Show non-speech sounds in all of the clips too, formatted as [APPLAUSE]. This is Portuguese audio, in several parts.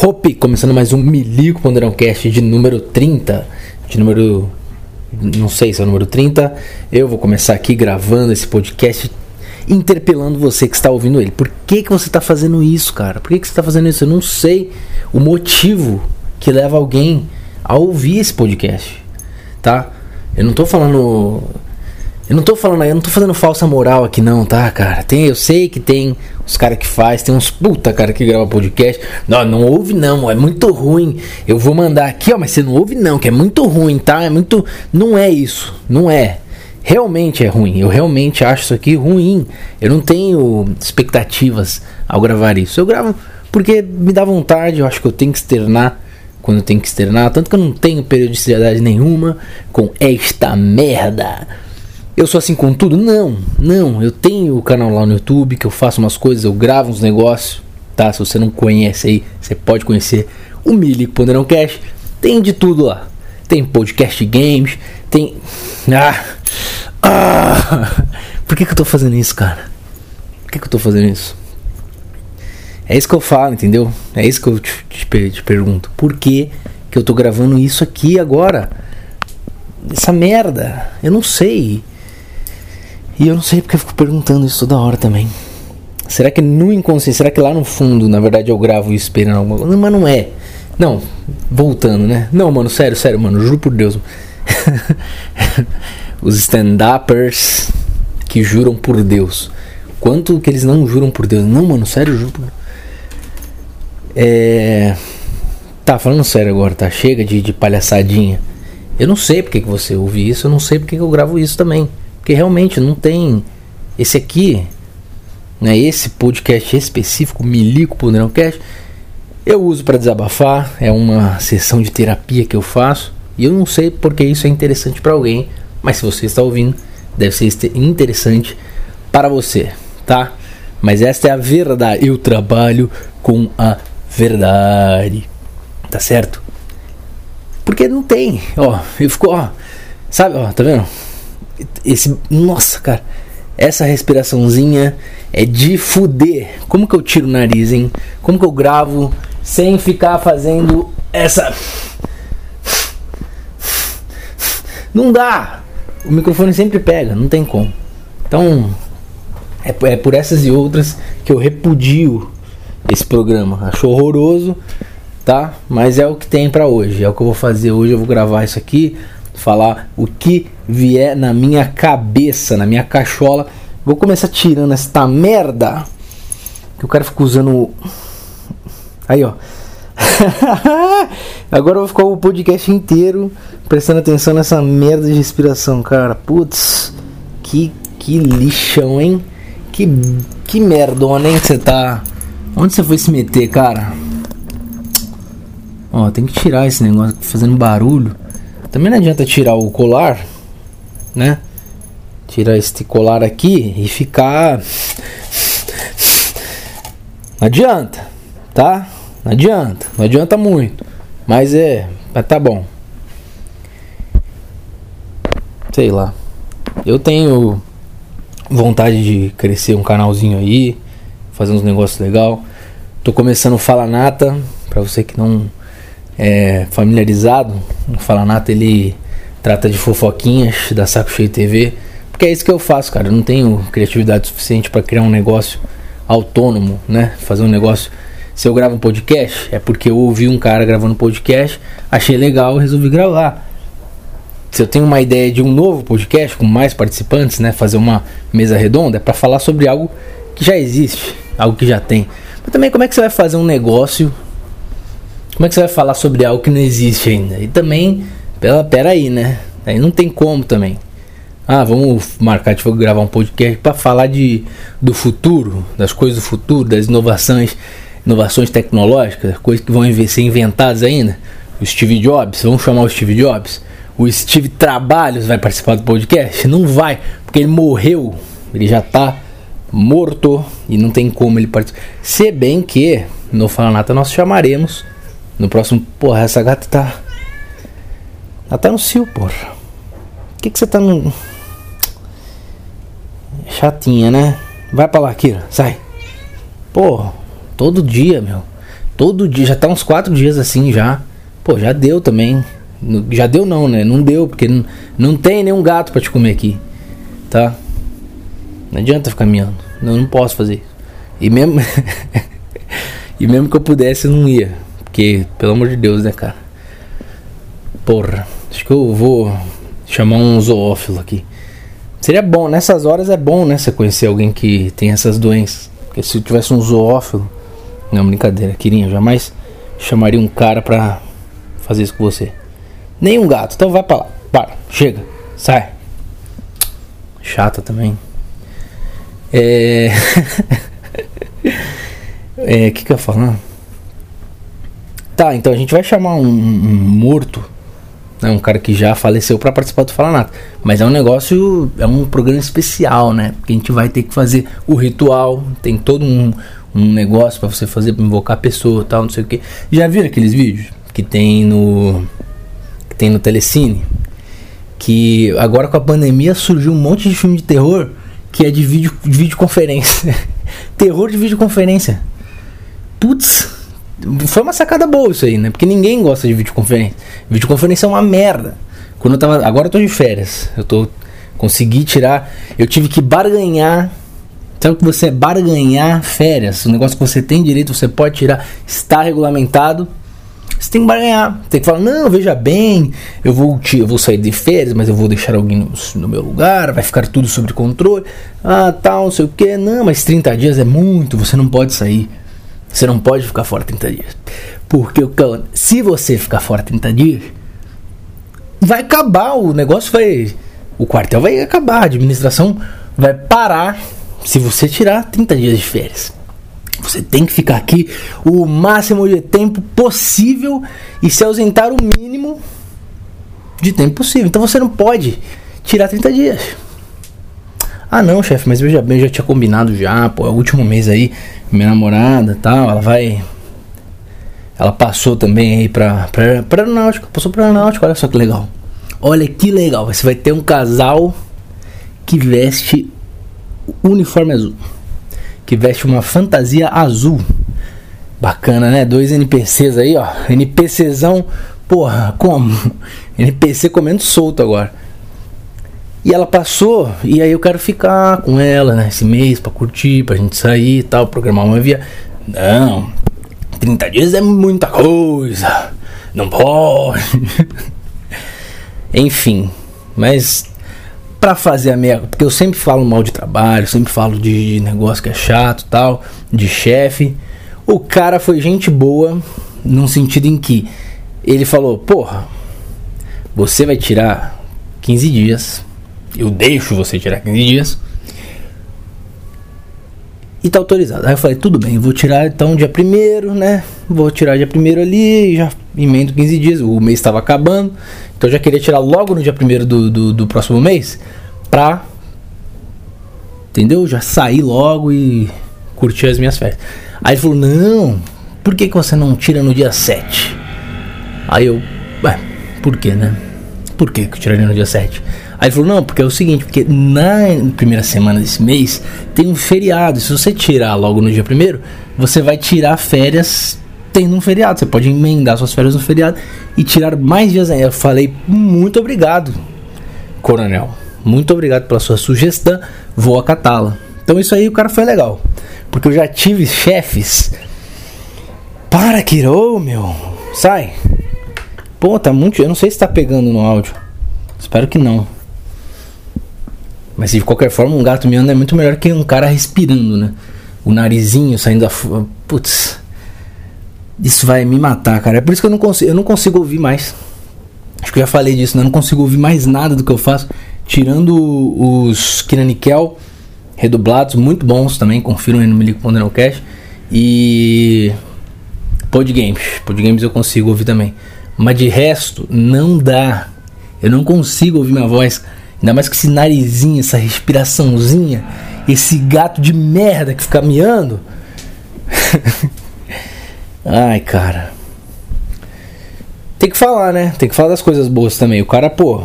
Hope, começando mais um Milico Ponderão Cast de número 30. De número. Não sei se é o número 30. Eu vou começar aqui gravando esse podcast, interpelando você que está ouvindo ele. Por que, que você está fazendo isso, cara? Por que, que você está fazendo isso? Eu não sei o motivo que leva alguém a ouvir esse podcast, tá? Eu não tô falando eu não tô falando, eu não tô fazendo falsa moral aqui não, tá, cara? Tem, eu sei que tem os caras que faz, tem uns puta cara que grava podcast. Não, não ouve não, é muito ruim. Eu vou mandar aqui, ó, mas você não ouve não, que é muito ruim, tá? É muito, não é isso, não é. Realmente é ruim. Eu realmente acho isso aqui ruim. Eu não tenho expectativas ao gravar isso. Eu gravo porque me dá vontade, eu acho que eu tenho que externar quando eu tenho que externar, tanto que eu não tenho periodicidade nenhuma com esta merda eu sou assim com tudo? Não, não. Eu tenho o canal lá no YouTube que eu faço umas coisas, eu gravo uns negócios, tá? Se você não conhece aí, você pode conhecer o Milico Ponderão Cash. Tem de tudo lá. Tem podcast games, tem. Ah! Ah! Por que, que eu tô fazendo isso, cara? Por que, que eu tô fazendo isso? É isso que eu falo, entendeu? É isso que eu te, te, te pergunto. Por que, que eu tô gravando isso aqui agora? Essa merda. Eu não sei. E eu não sei porque eu fico perguntando isso toda hora também. Será que no inconsciente, será que lá no fundo, na verdade, eu gravo isso esperando alguma coisa? Mas não é. Não, voltando, né? Não, mano, sério, sério, mano, juro por Deus. [LAUGHS] Os stand-uppers que juram por Deus. Quanto que eles não juram por Deus? Não, mano, sério, juro por É. Tá, falando sério agora, tá? Chega de, de palhaçadinha. Eu não sei porque que você ouve isso, eu não sei porque que eu gravo isso também. Porque realmente não tem. Esse aqui, né, esse podcast específico, Milico Poderão Cast, eu uso para desabafar. É uma sessão de terapia que eu faço. E eu não sei porque isso é interessante para alguém. Mas se você está ouvindo, deve ser interessante para você, tá? Mas esta é a verdade. Eu trabalho com a verdade. Tá certo? Porque não tem. Ó, eu fico, ó. Sabe, ó, tá vendo? Esse, nossa, cara, essa respiraçãozinha é de fuder. Como que eu tiro o nariz, hein? Como que eu gravo sem ficar fazendo essa Não dá. O microfone sempre pega, não tem como. Então, é, é por essas e outras que eu repudio esse programa. Acho horroroso, tá? Mas é o que tem para hoje. É o que eu vou fazer hoje. Eu vou gravar isso aqui falar o que vier na minha cabeça, na minha cachola. Vou começar tirando esta merda. Que o cara fica usando. Aí, ó. [LAUGHS] Agora eu vou ficar o podcast inteiro prestando atenção nessa merda de respiração, cara. Putz, que, que lixão, hein? Que, que merdona, hein? Você tá. Onde você foi se meter, cara? Ó, tem que tirar esse negócio fazendo barulho. Também não adianta tirar o colar, né? Tirar este colar aqui e ficar. Não adianta, tá? Não adianta, não adianta muito. Mas é, mas tá bom. Sei lá. Eu tenho vontade de crescer um canalzinho aí, fazer uns negócios legal. Tô começando o Fala Nata, para você que não é, familiarizado, o Falanato ele trata de fofoquinhas da Saco Cheio TV, porque é isso que eu faço, cara. Eu não tenho criatividade suficiente para criar um negócio autônomo, né? Fazer um negócio. Se eu gravo um podcast, é porque eu ouvi um cara gravando podcast, achei legal, resolvi gravar. Se eu tenho uma ideia de um novo podcast com mais participantes, né, fazer uma mesa redonda, é para falar sobre algo que já existe, algo que já tem. Mas também como é que você vai fazer um negócio como é que você vai falar sobre algo que não existe ainda? E também, pela, pera aí, né? Aí não tem como também. Ah, vamos marcar de gravar um podcast para falar de, do futuro, das coisas do futuro, das inovações, inovações tecnológicas, coisas que vão ser inventadas ainda. O Steve Jobs, vamos chamar o Steve Jobs. O Steve Trabalhos vai participar do podcast? Não vai, porque ele morreu. Ele já tá morto e não tem como ele participar. Se bem que no Fala Nata nós chamaremos no próximo, porra, essa gata tá. Ela tá no cio, porra. Por que, que você tá no. Chatinha, né? Vai pra lá, Kira, sai. Porra, todo dia, meu. Todo dia, já tá uns quatro dias assim já. Pô, já deu também. Já deu não, né? Não deu, porque não, não tem nenhum gato para te comer aqui. Tá? Não adianta ficar miando. Não, não posso fazer. E mesmo. [LAUGHS] e mesmo que eu pudesse, eu não ia. Porque, pelo amor de Deus, né, cara? Porra. Acho que eu vou chamar um zoófilo aqui. Seria bom, nessas horas é bom, né? Você conhecer alguém que tem essas doenças. Porque se eu tivesse um zoófilo. Não, brincadeira, queria jamais chamaria um cara pra fazer isso com você. Nem um gato, então vai pra lá. Para, chega, sai. Chata também. É. [LAUGHS] é. O que, que eu ia falar? Tá, então a gente vai chamar um, um morto né, um cara que já faleceu para participar do Fala Nada. Mas é um negócio, é um programa especial, né? Porque a gente vai ter que fazer o ritual, tem todo um, um negócio para você fazer para invocar a pessoa, tal, não sei o que. Já viram aqueles vídeos que tem no que tem no Telecine? Que agora com a pandemia surgiu um monte de filme de terror que é de vídeo de videoconferência. [LAUGHS] terror de videoconferência. Putz, foi uma sacada boa isso aí, né? Porque ninguém gosta de videoconferência. Videoconferência é uma merda. Quando eu tava. Agora eu tô de férias. Eu tô. Consegui tirar. Eu tive que barganhar. Sabe que você é barganhar férias? O negócio que você tem direito, você pode tirar. Está regulamentado. Você tem que barganhar. Tem que falar, não, veja bem, eu vou, eu vou sair de férias, mas eu vou deixar alguém no, no meu lugar, vai ficar tudo sob controle. Ah, tal, não sei o que. Não, mas 30 dias é muito, você não pode sair. Você não pode ficar fora 30 dias. Porque se você ficar fora 30 dias, vai acabar o negócio, vai. O quartel vai acabar, a administração vai parar se você tirar 30 dias de férias. Você tem que ficar aqui o máximo de tempo possível e se ausentar o mínimo de tempo possível. Então você não pode tirar 30 dias. Ah não, chefe, mas veja bem, eu já tinha combinado já, pô, é o último mês aí minha namorada tal, ela vai. Ela passou também aí pra, pra, pra aeronáutica, passou pra aeronáutica, olha só que legal. Olha que legal, você vai ter um casal que veste uniforme azul. Que veste uma fantasia azul. Bacana, né? Dois NPCs aí, ó. NPCzão, porra, como? NPC comendo solto agora. E ela passou, e aí eu quero ficar com ela, né? Esse mês pra curtir, pra gente sair e tal, programar uma via. Não, 30 dias é muita coisa. Não pode. [LAUGHS] Enfim, mas para fazer a minha. Porque eu sempre falo mal de trabalho, sempre falo de negócio que é chato tal, de chefe. O cara foi gente boa, num sentido em que ele falou: Porra, você vai tirar 15 dias eu deixo você tirar 15 dias. E tá autorizado. Aí eu falei, tudo bem, vou tirar então dia primeiro, né? Vou tirar dia primeiro ali, já emendo 15 dias. O mês estava acabando. Então eu já queria tirar logo no dia primeiro do, do, do próximo mês. Pra. Entendeu? Já sair logo e curtir as minhas férias. Aí ele falou, não, por que, que você não tira no dia 7? Aí eu, ué, por que, né? Por que, que eu tiraria no dia 7? Aí ele falou: Não, porque é o seguinte, porque na primeira semana desse mês tem um feriado. Se você tirar logo no dia primeiro, você vai tirar férias tendo um feriado. Você pode emendar suas férias no feriado e tirar mais dias aí. Eu falei: Muito obrigado, coronel. Muito obrigado pela sua sugestão. Vou acatá-la. Então isso aí o cara foi legal. Porque eu já tive chefes. Para, Kiro, meu. Sai. Pô, tá muito. Eu não sei se tá pegando no áudio. Espero que não. Mas de qualquer forma, um gato miando é muito melhor que um cara respirando, né? O narizinho saindo da. Putz. Isso vai me matar, cara. É por isso que eu não consigo, eu não consigo ouvir mais. Acho que eu já falei disso, né? Eu não consigo ouvir mais nada do que eu faço. Tirando os Kiranikel redublados, muito bons também. Confiram aí no Milico Cash. E. Podgames. Podgames eu consigo ouvir também. Mas de resto, não dá. Eu não consigo ouvir minha voz. Ainda mais com esse narizinho, essa respiraçãozinha, esse gato de merda que fica miando. [LAUGHS] Ai, cara. Tem que falar, né? Tem que falar das coisas boas também. O cara, pô,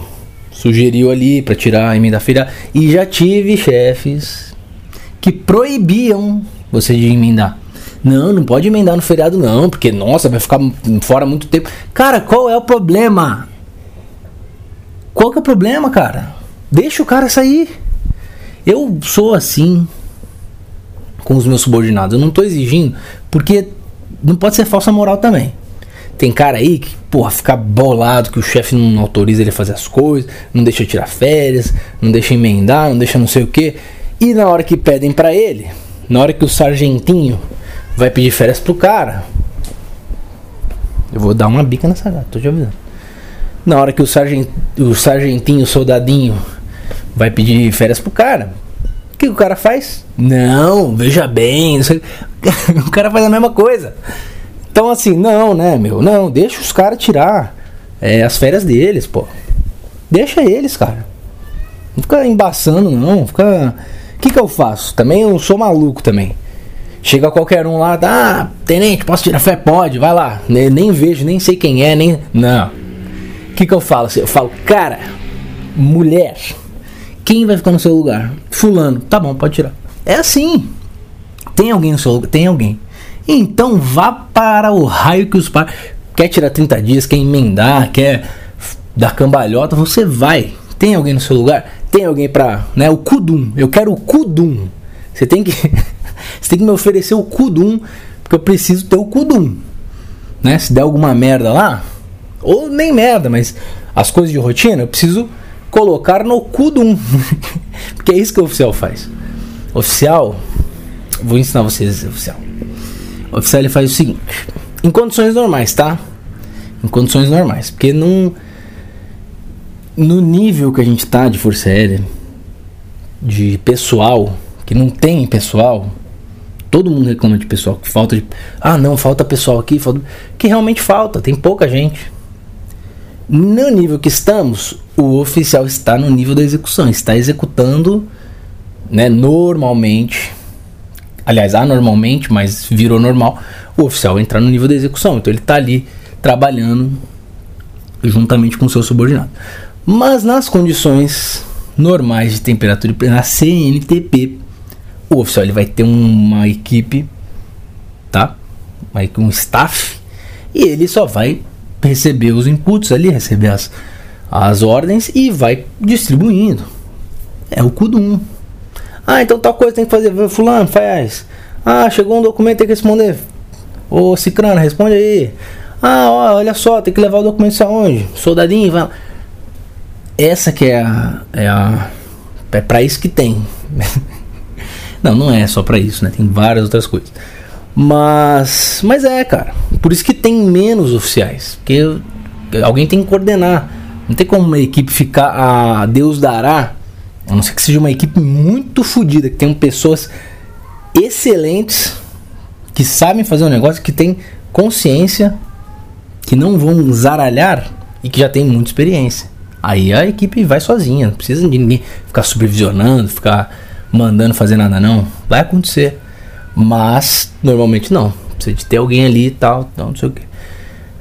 sugeriu ali para tirar a emenda filha. E já tive chefes que proibiam você de emendar. Não, não pode emendar no feriado, não, porque, nossa, vai ficar fora muito tempo. Cara, qual é o problema? Qual que é o problema, cara? Deixa o cara sair. Eu sou assim com os meus subordinados. Eu não tô exigindo, porque não pode ser falsa moral também. Tem cara aí que, porra, fica bolado que o chefe não autoriza ele a fazer as coisas, não deixa tirar férias, não deixa emendar, não deixa não sei o que. E na hora que pedem para ele, na hora que o sargentinho vai pedir férias pro cara. Eu vou dar uma bica nessa gata, tô te avisando. Na hora que o, sargent, o sargentinho, o soldadinho, vai pedir férias pro cara, o que o cara faz? Não, veja bem, [LAUGHS] o cara faz a mesma coisa. Então assim, não, né, meu, não, deixa os caras tirar é, as férias deles, pô. Deixa eles, cara. Não fica embaçando, não. Fica. O que, que eu faço? Também eu sou maluco também. Chega qualquer um lá, ah, tenente, posso tirar fé? Pode, vai lá. Nem, nem vejo, nem sei quem é, nem. Não. O que, que eu falo? Eu falo, cara, mulher, quem vai ficar no seu lugar? Fulano, tá bom, pode tirar. É assim. Tem alguém no seu lugar? Tem alguém. Então vá para o raio que os pais. Quer tirar 30 dias, quer emendar, quer dar cambalhota, você vai. Tem alguém no seu lugar? Tem alguém pra. Né, o Kudum. Eu quero o Kudum. Você tem que. [LAUGHS] Você tem que me oferecer o Kudum, porque eu preciso ter o Kudum. Né? Se der alguma merda lá, ou nem merda, mas as coisas de rotina, eu preciso colocar no Kudum. [LAUGHS] porque é isso que o oficial faz. oficial, vou ensinar vocês oficial. O oficial ele faz o seguinte, em condições normais, tá? Em condições normais, porque não no nível que a gente tá de força aérea, de pessoal, que não tem pessoal, Todo mundo reclama de pessoal, que falta de. Ah, não, falta pessoal aqui, falta. Que realmente falta, tem pouca gente. No nível que estamos, o oficial está no nível da execução, está executando né, normalmente. Aliás, anormalmente, mas virou normal. O oficial entrar no nível da execução. Então ele está ali trabalhando juntamente com o seu subordinado. Mas nas condições normais de temperatura, na CNTP, o oficial ele vai ter uma equipe, tá? Um staff e ele só vai receber os inputs ali, receber as, as ordens e vai distribuindo. É o CUDUM. Ah, então tal coisa tem que fazer. Fulano, faz. Ah, chegou um documento, tem que responder. Ô Cicrano, responde aí. Ah, ó, olha só, tem que levar o documento aonde? Soldadinho, vai. Essa que é a. É, a, é pra isso que tem. [LAUGHS] Não, não é só para isso, né? Tem várias outras coisas. Mas, mas é, cara. Por isso que tem menos oficiais, porque alguém tem que coordenar. Não tem como uma equipe ficar a Deus dará, a não ser que seja uma equipe muito fodida, que tenham pessoas excelentes que sabem fazer um negócio, que tem consciência, que não vão zaralhar e que já tem muita experiência. Aí a equipe vai sozinha, não precisa de ninguém ficar supervisionando, ficar mandando fazer nada, não. Vai acontecer. Mas normalmente não. Precisa de ter alguém ali e tal, então não sei o que.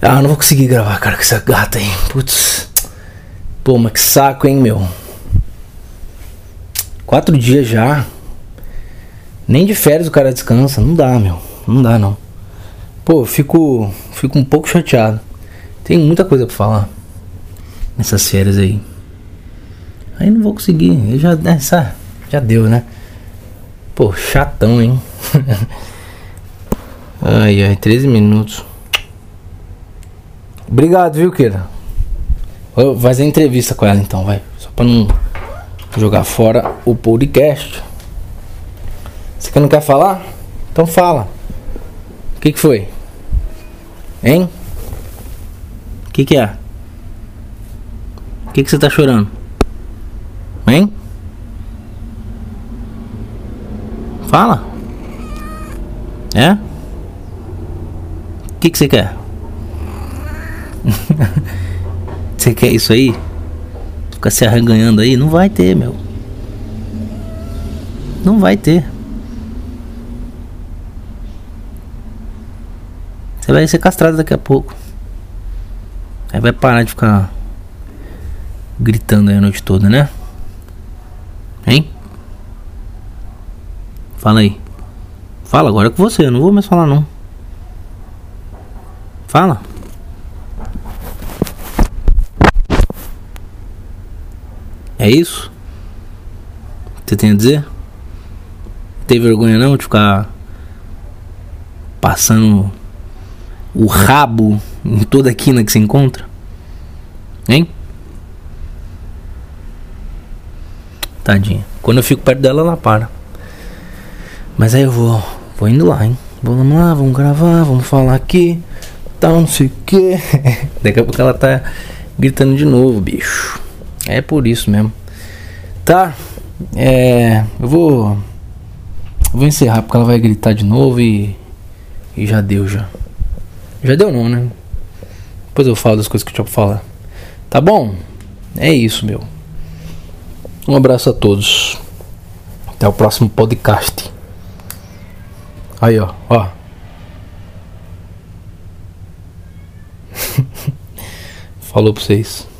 Ah, não vou conseguir gravar, cara, com essa gata aí. Putz. Pô, mas que saco, hein, meu. Quatro dias já. Nem de férias o cara descansa. Não dá, meu. Não dá, não. Pô, fico, fico um pouco chateado. Tem muita coisa pra falar nessas férias aí. Aí não vou conseguir. Eu já. Essa, já deu, né? Pô, chatão, hein? [LAUGHS] ai, ai, 13 minutos. Obrigado, viu, Keira? Vou fazer entrevista com ela então, vai. Só pra não jogar fora o podcast. Você que não quer falar? Então fala. O que, que foi? Hein? O que, que é? O que, que você tá chorando? Hein? Fala. É? Que, que você quer? [LAUGHS] você quer isso aí? Ficar se arreganhando aí? Não vai ter, meu. Não vai ter. Você vai ser castrado daqui a pouco. Aí vai parar de ficar gritando aí a noite toda, né? Hein? Fala aí. Fala agora com você, eu não vou mais falar não. Fala. É isso? Você tem a dizer? Tem vergonha não de ficar passando o rabo em toda a quina que se encontra? Hein? Tadinha. Quando eu fico perto dela, ela para. Mas aí eu vou, vou indo lá, hein? Vamos lá, vamos gravar, vamos falar aqui, tal, não sei o que. [LAUGHS] Daqui a pouco ela tá gritando de novo, bicho. É por isso mesmo. Tá? É. Eu vou. Eu vou encerrar porque ela vai gritar de novo e. E já deu já. Já deu não, né? Depois eu falo das coisas que eu tinha pra falar. Tá bom? É isso, meu. Um abraço a todos. Até o próximo podcast. Aí, ó, ó. Falou pra vocês.